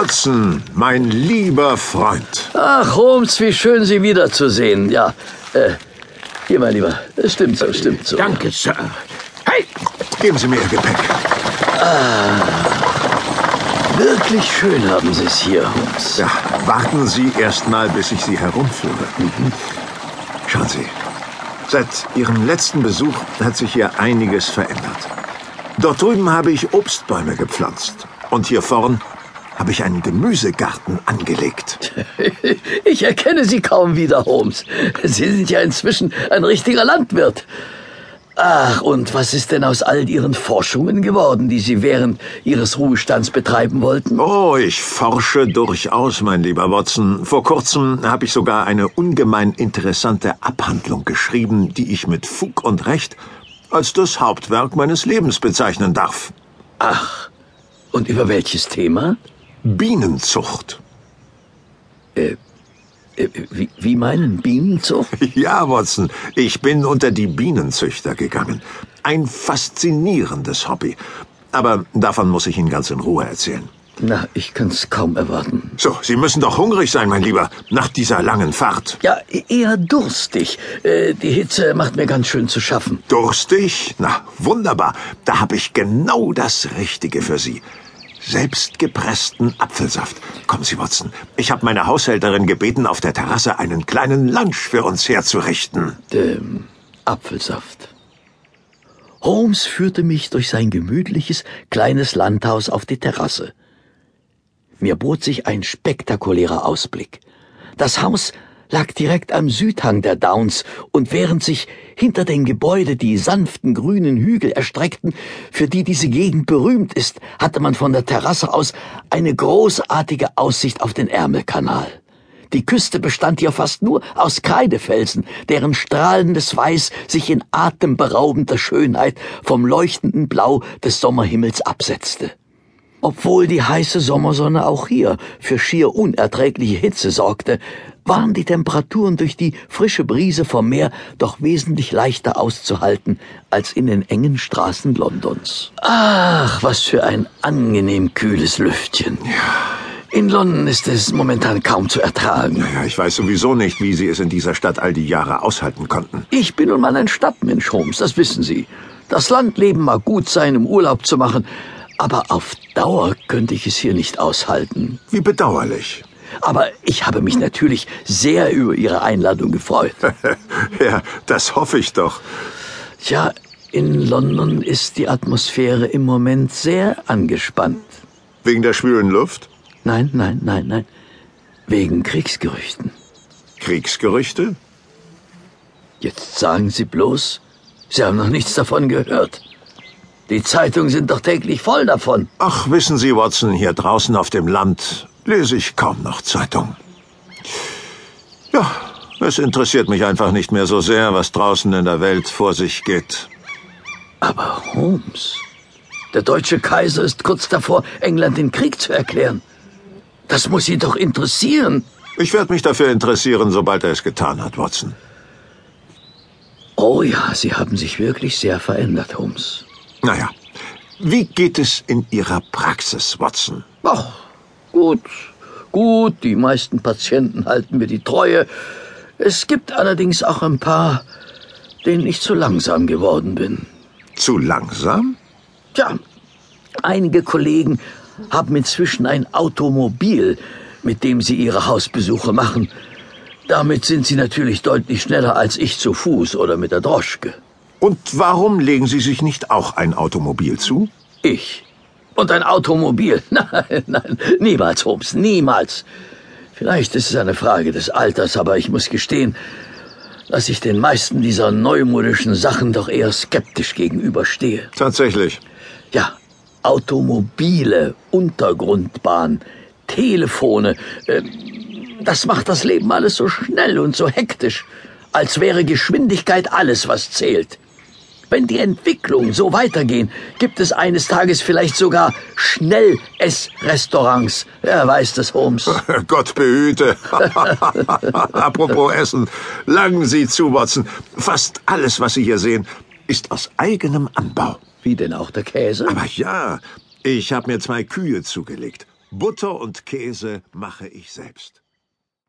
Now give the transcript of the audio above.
Watson, mein lieber Freund. Ach, Holmes, wie schön Sie wiederzusehen. Ja, äh, hier, mein Lieber. Es stimmt so, stimmt so. Danke, Sir. Hey, Geben Sie mir Ihr Gepäck. Wirklich schön haben Sie es hier, Holmes. Ja, warten Sie erst mal, bis ich Sie herumführe. Schauen Sie, seit Ihrem letzten Besuch hat sich hier einiges verändert. Dort drüben habe ich Obstbäume gepflanzt. Und hier vorn habe ich einen Gemüsegarten angelegt. Ich erkenne Sie kaum wieder, Holmes. Sie sind ja inzwischen ein richtiger Landwirt. Ach, und was ist denn aus all Ihren Forschungen geworden, die Sie während Ihres Ruhestands betreiben wollten? Oh, ich forsche durchaus, mein lieber Watson. Vor kurzem habe ich sogar eine ungemein interessante Abhandlung geschrieben, die ich mit Fug und Recht als das Hauptwerk meines Lebens bezeichnen darf. Ach, und über welches Thema? Bienenzucht. Äh, wie, wie meinen Bienenzucht? Ja, Watson, ich bin unter die Bienenzüchter gegangen. Ein faszinierendes Hobby. Aber davon muss ich Ihnen ganz in Ruhe erzählen. Na, ich kann's kaum erwarten. So, Sie müssen doch hungrig sein, mein Lieber, nach dieser langen Fahrt. Ja, e- eher durstig. Äh, die Hitze macht mir ganz schön zu schaffen. Durstig? Na, wunderbar. Da habe ich genau das Richtige für Sie. Selbstgepressten Apfelsaft. Kommen Sie, Watson. Ich habe meine Haushälterin gebeten, auf der Terrasse einen kleinen Lunch für uns herzurichten. Ähm, Apfelsaft. Holmes führte mich durch sein gemütliches, kleines Landhaus auf die Terrasse. Mir bot sich ein spektakulärer Ausblick. Das Haus lag direkt am Südhang der Downs, und während sich hinter dem Gebäude die sanften grünen Hügel erstreckten, für die diese Gegend berühmt ist, hatte man von der Terrasse aus eine großartige Aussicht auf den Ärmelkanal. Die Küste bestand hier fast nur aus Kreidefelsen, deren strahlendes Weiß sich in atemberaubender Schönheit vom leuchtenden Blau des Sommerhimmels absetzte. Obwohl die heiße Sommersonne auch hier für schier unerträgliche Hitze sorgte, waren die Temperaturen durch die frische Brise vom Meer doch wesentlich leichter auszuhalten als in den engen Straßen Londons. Ach, was für ein angenehm kühles Lüftchen. In London ist es momentan kaum zu ertragen. Ja, ich weiß sowieso nicht, wie Sie es in dieser Stadt all die Jahre aushalten konnten. Ich bin nun mal ein Stadtmensch, Holmes, das wissen Sie. Das Landleben mag gut sein, um Urlaub zu machen, aber auf Dauer könnte ich es hier nicht aushalten. Wie bedauerlich. Aber ich habe mich natürlich sehr über Ihre Einladung gefreut. ja, das hoffe ich doch. Tja, in London ist die Atmosphäre im Moment sehr angespannt. Wegen der schwülen Luft? Nein, nein, nein, nein. Wegen Kriegsgerüchten. Kriegsgerüchte? Jetzt sagen Sie bloß, Sie haben noch nichts davon gehört. Die Zeitungen sind doch täglich voll davon. Ach, wissen Sie, Watson, hier draußen auf dem Land lese ich kaum noch Zeitung. Ja, es interessiert mich einfach nicht mehr so sehr, was draußen in der Welt vor sich geht. Aber Holmes, der deutsche Kaiser ist kurz davor, England den Krieg zu erklären. Das muss Sie doch interessieren. Ich werde mich dafür interessieren, sobald er es getan hat, Watson. Oh ja, Sie haben sich wirklich sehr verändert, Holmes. Naja, wie geht es in Ihrer Praxis, Watson? Ach, gut, gut, die meisten Patienten halten mir die Treue. Es gibt allerdings auch ein paar, denen ich zu langsam geworden bin. Zu langsam? Tja, einige Kollegen haben inzwischen ein Automobil, mit dem sie ihre Hausbesuche machen. Damit sind sie natürlich deutlich schneller als ich zu Fuß oder mit der Droschke. Und warum legen Sie sich nicht auch ein Automobil zu? Ich. Und ein Automobil? Nein, nein, niemals, Holmes, niemals. Vielleicht ist es eine Frage des Alters, aber ich muss gestehen, dass ich den meisten dieser neumodischen Sachen doch eher skeptisch gegenüberstehe. Tatsächlich. Ja, Automobile, Untergrundbahn, Telefone, äh, das macht das Leben alles so schnell und so hektisch, als wäre Geschwindigkeit alles, was zählt. Wenn die Entwicklungen so weitergehen, gibt es eines Tages vielleicht sogar Schnell-Ess-Restaurants. Wer weiß das, Holmes? Gott behüte. Apropos Essen. Langen Sie zu, Watson. Fast alles, was Sie hier sehen, ist aus eigenem Anbau. Wie denn auch der Käse? Aber ja, ich habe mir zwei Kühe zugelegt. Butter und Käse mache ich selbst.